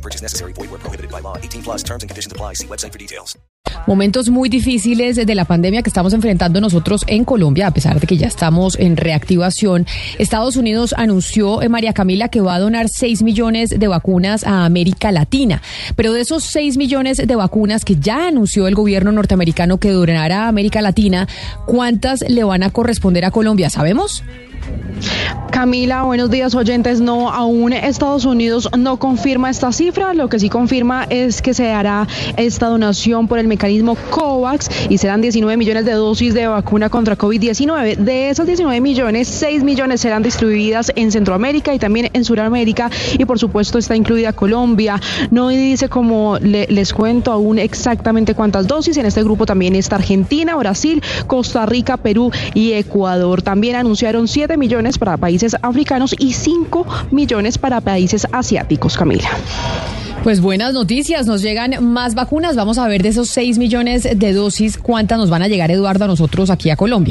No purchase necessary. Void where prohibited by law. 18 plus terms and conditions apply. See website for details. Momentos muy difíciles de la pandemia que estamos enfrentando nosotros en Colombia, a pesar de que ya estamos en reactivación. Estados Unidos anunció, eh, María Camila, que va a donar 6 millones de vacunas a América Latina. Pero de esos 6 millones de vacunas que ya anunció el gobierno norteamericano que donará a América Latina, ¿cuántas le van a corresponder a Colombia? ¿Sabemos? Camila, buenos días oyentes. No, aún Estados Unidos no confirma esta cifra. Lo que sí confirma es que se hará esta donación por el mecanismo COVAX y serán 19 millones de dosis de vacuna contra COVID-19. De esas 19 millones, 6 millones serán distribuidas en Centroamérica y también en Sudamérica y por supuesto está incluida Colombia. No dice como le- les cuento aún exactamente cuántas dosis. En este grupo también está Argentina, Brasil, Costa Rica, Perú y Ecuador. También anunciaron 7 millones para países africanos y 5 millones para países asiáticos, Camila. Pues buenas noticias, nos llegan más vacunas. Vamos a ver de esos 6 millones de dosis, cuántas nos van a llegar, Eduardo, a nosotros aquí a Colombia.